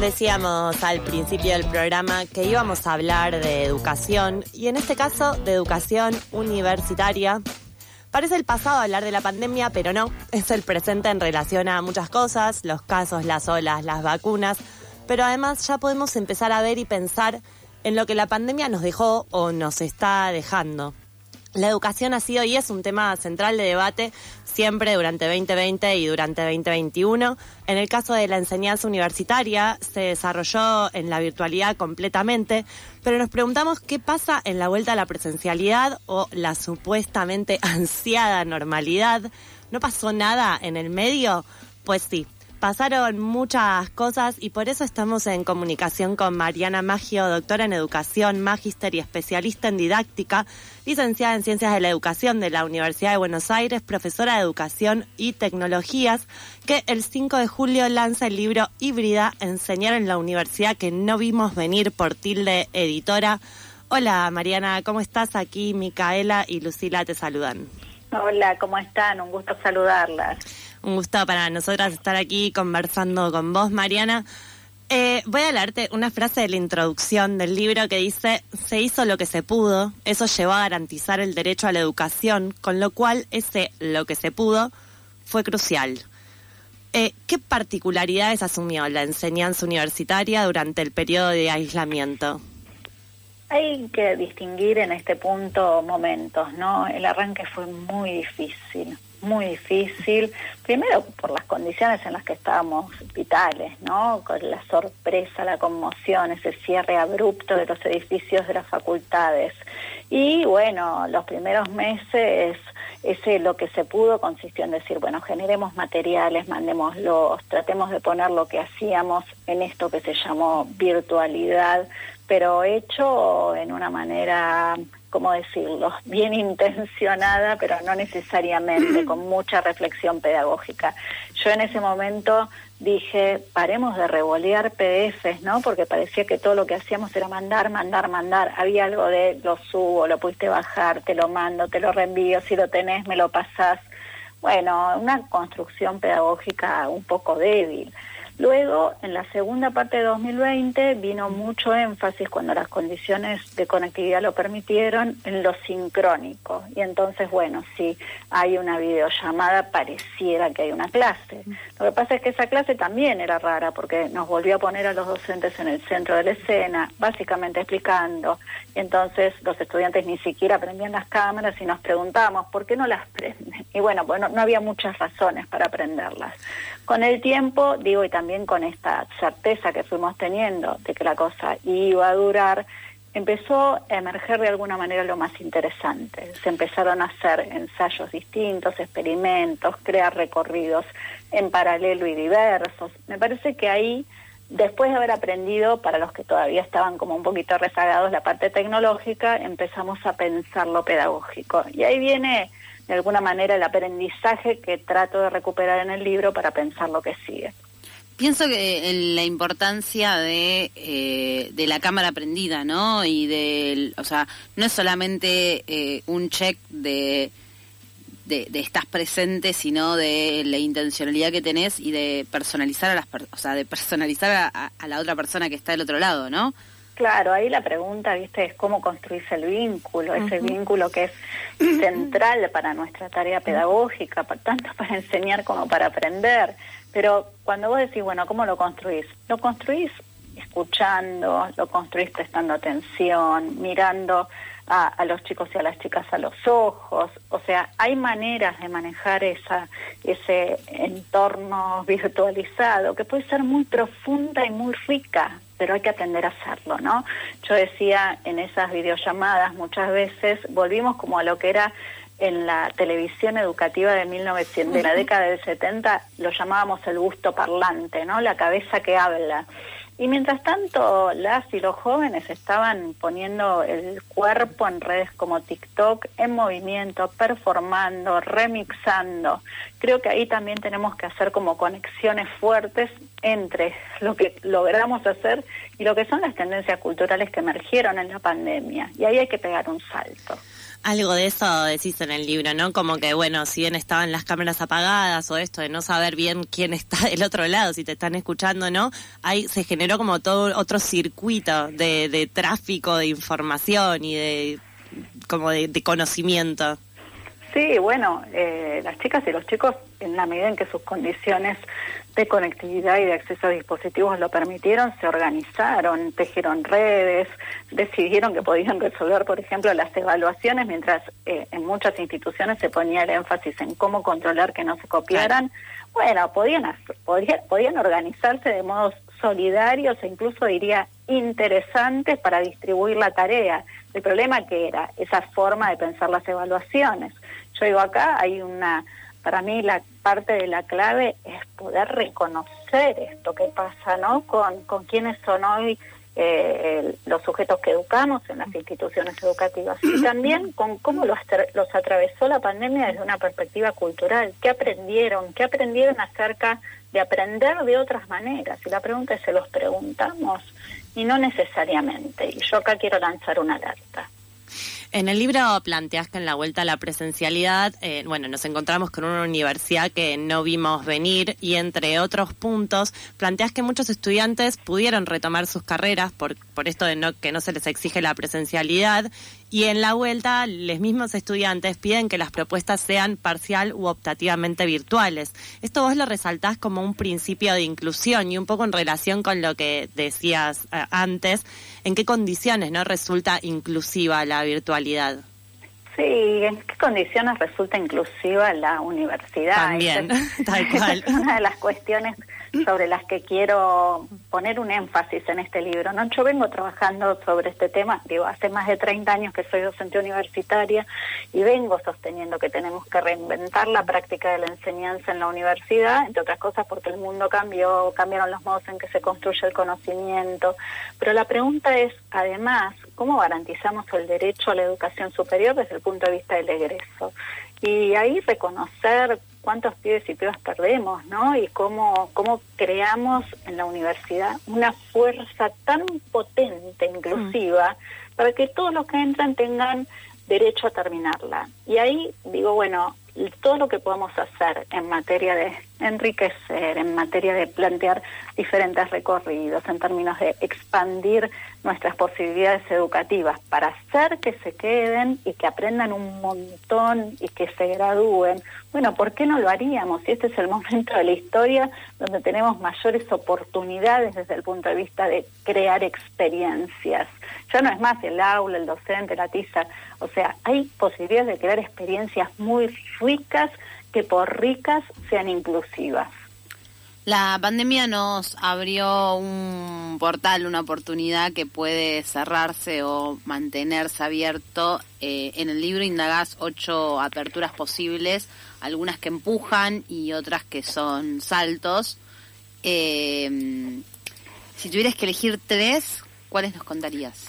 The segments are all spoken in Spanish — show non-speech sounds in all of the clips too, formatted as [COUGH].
Decíamos al principio del programa que íbamos a hablar de educación y en este caso de educación universitaria. Parece el pasado hablar de la pandemia, pero no, es el presente en relación a muchas cosas, los casos, las olas, las vacunas, pero además ya podemos empezar a ver y pensar en lo que la pandemia nos dejó o nos está dejando. La educación ha sido y es un tema central de debate siempre durante 2020 y durante 2021. En el caso de la enseñanza universitaria, se desarrolló en la virtualidad completamente, pero nos preguntamos qué pasa en la vuelta a la presencialidad o la supuestamente [LAUGHS] ansiada normalidad. ¿No pasó nada en el medio? Pues sí, Pasaron muchas cosas y por eso estamos en comunicación con Mariana Maggio, doctora en educación, magíster y especialista en didáctica, licenciada en Ciencias de la Educación de la Universidad de Buenos Aires, profesora de Educación y Tecnologías, que el 5 de julio lanza el libro Híbrida, Enseñar en la Universidad que no vimos venir por tilde editora. Hola Mariana, ¿cómo estás? Aquí Micaela y Lucila te saludan. Hola, ¿cómo están? Un gusto saludarlas. Un gusto para nosotras estar aquí conversando con vos, Mariana. Eh, voy a leerte una frase de la introducción del libro que dice, se hizo lo que se pudo, eso llevó a garantizar el derecho a la educación, con lo cual ese lo que se pudo fue crucial. Eh, ¿Qué particularidades asumió la enseñanza universitaria durante el periodo de aislamiento? Hay que distinguir en este punto momentos, ¿no? El arranque fue muy difícil muy difícil, primero por las condiciones en las que estábamos vitales, ¿no? Con la sorpresa, la conmoción, ese cierre abrupto de los edificios de las facultades. Y bueno, los primeros meses, ese lo que se pudo consistió en decir, bueno, generemos materiales, mandémoslos, tratemos de poner lo que hacíamos en esto que se llamó virtualidad, pero hecho en una manera ¿cómo decirlo?, bien intencionada, pero no necesariamente, con mucha reflexión pedagógica. Yo en ese momento dije, paremos de revolear PDFs, ¿no? Porque parecía que todo lo que hacíamos era mandar, mandar, mandar. Había algo de lo subo, lo pudiste bajar, te lo mando, te lo reenvío, si lo tenés, me lo pasás. Bueno, una construcción pedagógica un poco débil. Luego, en la segunda parte de 2020, vino mucho énfasis cuando las condiciones de conectividad lo permitieron en lo sincrónico. Y entonces, bueno, si hay una videollamada, pareciera que hay una clase. Lo que pasa es que esa clase también era rara porque nos volvió a poner a los docentes en el centro de la escena, básicamente explicando. Y entonces los estudiantes ni siquiera prendían las cámaras y nos preguntábamos, ¿por qué no las prenden? Y bueno, bueno, no había muchas razones para prenderlas. Con el tiempo, digo, y también con esta certeza que fuimos teniendo de que la cosa iba a durar, empezó a emerger de alguna manera lo más interesante. Se empezaron a hacer ensayos distintos, experimentos, crear recorridos en paralelo y diversos. Me parece que ahí, después de haber aprendido, para los que todavía estaban como un poquito rezagados la parte tecnológica, empezamos a pensar lo pedagógico. Y ahí viene de alguna manera el aprendizaje que trato de recuperar en el libro para pensar lo que sigue. Pienso que la importancia de, eh, de la cámara prendida, ¿no? Y del, o sea, no es solamente eh, un check de, de, estás presente, sino de la intencionalidad que tenés y de personalizar a las, o sea, de personalizar a, a la otra persona que está del otro lado, ¿no? Claro, ahí la pregunta, viste, es cómo construirse el vínculo, ese vínculo que es central para nuestra tarea pedagógica, tanto para enseñar como para aprender. Pero cuando vos decís, bueno, ¿cómo lo construís? Lo construís escuchando, lo construís prestando atención, mirando a, los chicos y a las chicas a los ojos. O sea, hay maneras de manejar esa, ese entorno virtualizado que puede ser muy profunda y muy rica pero hay que atender a hacerlo, ¿no? Yo decía en esas videollamadas muchas veces, volvimos como a lo que era en la televisión educativa de 1900, de la década del 70, lo llamábamos el gusto parlante, ¿no? La cabeza que habla. Y mientras tanto, las y los jóvenes estaban poniendo el cuerpo en redes como TikTok en movimiento, performando, remixando. Creo que ahí también tenemos que hacer como conexiones fuertes entre lo que logramos hacer y lo que son las tendencias culturales que emergieron en la pandemia. Y ahí hay que pegar un salto. Algo de eso decís en el libro, ¿no? Como que, bueno, si bien estaban las cámaras apagadas o esto de no saber bien quién está [LAUGHS] del otro lado, si te están escuchando, ¿no? Ahí se generó como todo otro circuito de, de tráfico de información y de como de, de conocimiento. Sí, bueno, eh, las chicas y los chicos, en la medida en que sus condiciones de conectividad y de acceso a dispositivos lo permitieron, se organizaron, tejieron redes, decidieron que podían resolver, por ejemplo, las evaluaciones, mientras eh, en muchas instituciones se ponía el énfasis en cómo controlar que no se copiaran. Bueno, podían, podían, podían organizarse de modos solidarios e incluso diría interesantes para distribuir la tarea. El problema que era esa forma de pensar las evaluaciones. Yo digo acá hay una, para mí la parte de la clave es poder reconocer esto que pasa, ¿no? Con, con quiénes son hoy eh, los sujetos que educamos en las instituciones educativas y también con cómo los, los atravesó la pandemia desde una perspectiva cultural, qué aprendieron, qué aprendieron acerca de aprender de otras maneras. Y la pregunta es, ¿se los preguntamos? Y no necesariamente. Y yo acá quiero lanzar una alerta. En el libro planteas que en la vuelta a la presencialidad, eh, bueno, nos encontramos con una universidad que no vimos venir y entre otros puntos, planteas que muchos estudiantes pudieron retomar sus carreras por, por esto de no, que no se les exige la presencialidad y en la vuelta, los mismos estudiantes piden que las propuestas sean parcial u optativamente virtuales. Esto vos lo resaltás como un principio de inclusión y un poco en relación con lo que decías eh, antes, ¿en qué condiciones no resulta inclusiva la virtualidad? Sí, ¿en qué condiciones resulta inclusiva la universidad? También, [LAUGHS] tal cual. Es [LAUGHS] una de las cuestiones sobre las que quiero poner un énfasis en este libro. ¿no? Yo vengo trabajando sobre este tema, digo, hace más de 30 años que soy docente universitaria y vengo sosteniendo que tenemos que reinventar la práctica de la enseñanza en la universidad, entre otras cosas porque el mundo cambió, cambiaron los modos en que se construye el conocimiento. Pero la pregunta es, además, ¿cómo garantizamos el derecho a la educación superior desde el punto de vista del egreso? Y ahí reconocer cuántos pibes y pibas perdemos, ¿no? Y cómo, cómo creamos en la universidad una fuerza tan potente, inclusiva, mm. para que todos los que entran tengan derecho a terminarla. Y ahí digo, bueno, todo lo que podamos hacer en materia de enriquecer, en materia de plantear diferentes recorridos, en términos de expandir nuestras posibilidades educativas para hacer que se queden y que aprendan un montón y que se gradúen. Bueno, ¿por qué no lo haríamos? Si este es el momento de la historia donde tenemos mayores oportunidades desde el punto de vista de crear experiencias. Ya no es más el aula, el docente, la tiza. O sea, hay posibilidades de crear experiencias muy ricas que por ricas sean inclusivas. La pandemia nos abrió un portal, una oportunidad que puede cerrarse o mantenerse abierto. Eh, en el libro indagás ocho aperturas posibles, algunas que empujan y otras que son saltos. Eh, si tuvieras que elegir tres, ¿cuáles nos contarías?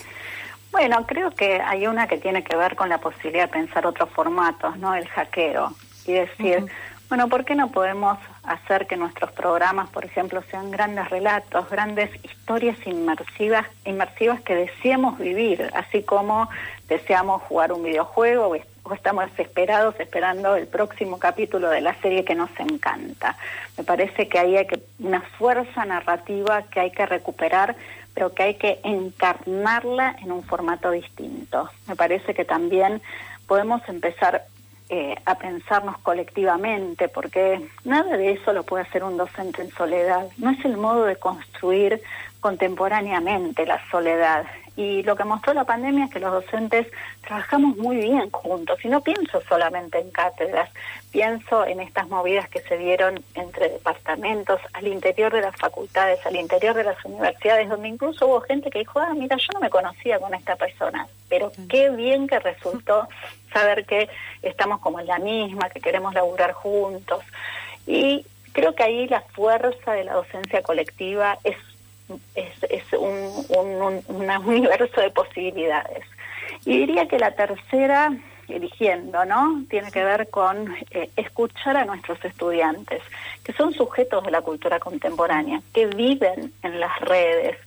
Bueno, creo que hay una que tiene que ver con la posibilidad de pensar otros formatos, ¿no? El hackeo. Y decir, bueno, ¿por qué no podemos hacer que nuestros programas, por ejemplo, sean grandes relatos, grandes historias inmersivas, inmersivas que deseamos vivir, así como deseamos jugar un videojuego o estamos desesperados esperando el próximo capítulo de la serie que nos encanta? Me parece que ahí hay que, una fuerza narrativa que hay que recuperar, pero que hay que encarnarla en un formato distinto. Me parece que también podemos empezar eh, a pensarnos colectivamente, porque nada de eso lo puede hacer un docente en soledad. No es el modo de construir contemporáneamente la soledad. Y lo que mostró la pandemia es que los docentes trabajamos muy bien juntos. Y no pienso solamente en cátedras, pienso en estas movidas que se dieron entre departamentos, al interior de las facultades, al interior de las universidades, donde incluso hubo gente que dijo, ah, mira, yo no me conocía con esta persona, pero qué bien que resultó saber que estamos como en la misma, que queremos laburar juntos. Y creo que ahí la fuerza de la docencia colectiva es es, un, un, un universo de posibilidades. Y diría que la tercera eligiendo, ¿no? Tiene que ver con eh, escuchar a nuestros estudiantes, que son sujetos de la cultura contemporánea, que viven en las redes,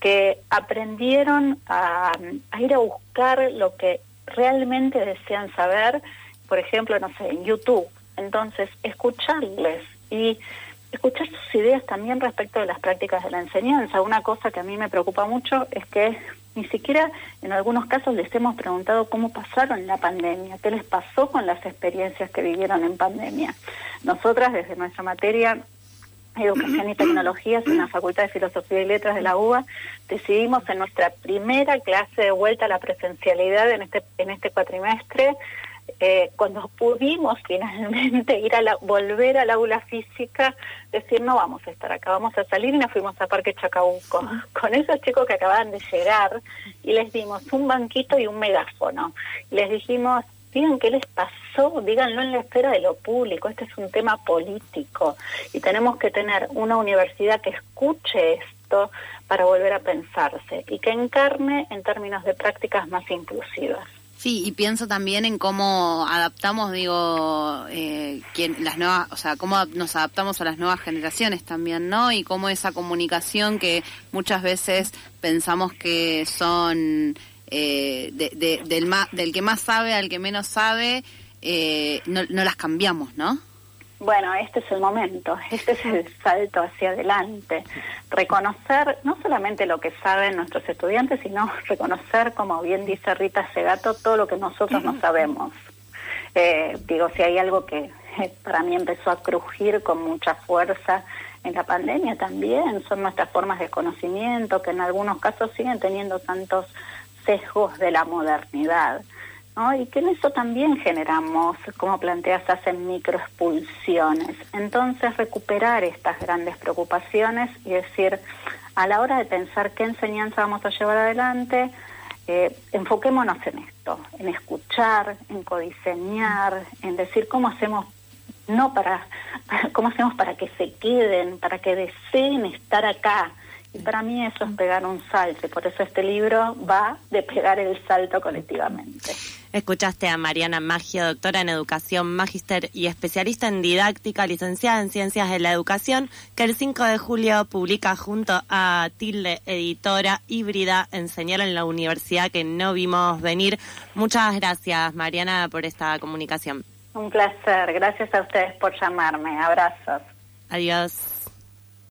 que aprendieron a ir a buscar lo que realmente desean saber, por ejemplo, no sé, en YouTube. Entonces, escucharles y escuchar sus ideas también respecto de las prácticas de la enseñanza. Una cosa que a mí me preocupa mucho es que ni siquiera en algunos casos les hemos preguntado cómo pasaron la pandemia, qué les pasó con las experiencias que vivieron en pandemia. Nosotras, desde nuestra materia Educación y Tecnologías en la Facultad de Filosofía y Letras de la UBA, decidimos en nuestra primera clase de vuelta a la presencialidad en este, en este cuatrimestre eh, cuando pudimos finalmente [LAUGHS] ir a la, volver al aula física, decir no vamos a estar acá, vamos a salir y nos fuimos a Parque Chacabuco con esos chicos que acababan de llegar y les dimos un banquito y un megáfono. les dijimos, digan qué les pasó, díganlo en la esfera de lo público, este es un tema político y tenemos que tener una universidad que escuche esto para volver a pensarse y que encarne en términos de prácticas más inclusivas. Sí, y pienso también en cómo adaptamos, digo, eh, las nuevas, o sea, cómo nos adaptamos a las nuevas generaciones también, ¿no? Y cómo esa comunicación que muchas veces pensamos que son eh, del, que más sabe al que menos sabe, eh, no las cambiamos, ¿no? Bueno, este es el momento, [LAUGHS] este es el salto hacia adelante. Reconocer no solamente lo que saben nuestros estudiantes, sino [LAUGHS] reconocer, como bien dice Rita Segato, todo lo que nosotros no sabemos. Eh, digo, si hay algo que eh, para mí empezó a crujir con mucha fuerza en la pandemia también, son nuestras formas de conocimiento, que en algunos casos siguen teniendo tantos sesgos de la modernidad. Y que en eso también generamos, como planteas, hacen microexpulsiones. Entonces, recuperar estas grandes preocupaciones y decir, a la hora de pensar qué enseñanza vamos a llevar adelante, eh, enfoquémonos en esto, en escuchar, en codiseñar, en decir cómo hacemos no para [LAUGHS] cómo hacemos para que se queden, para que deseen estar acá, y para mí eso es pegar un salto, por eso este libro va de pegar el salto colectivamente. Escuchaste a Mariana Maggio, doctora en educación, magíster y especialista en didáctica, licenciada en ciencias de la educación, que el 5 de julio publica junto a Tilde, editora híbrida, Enseñar en la universidad que no vimos venir. Muchas gracias, Mariana, por esta comunicación. Un placer. Gracias a ustedes por llamarme. Abrazos. Adiós.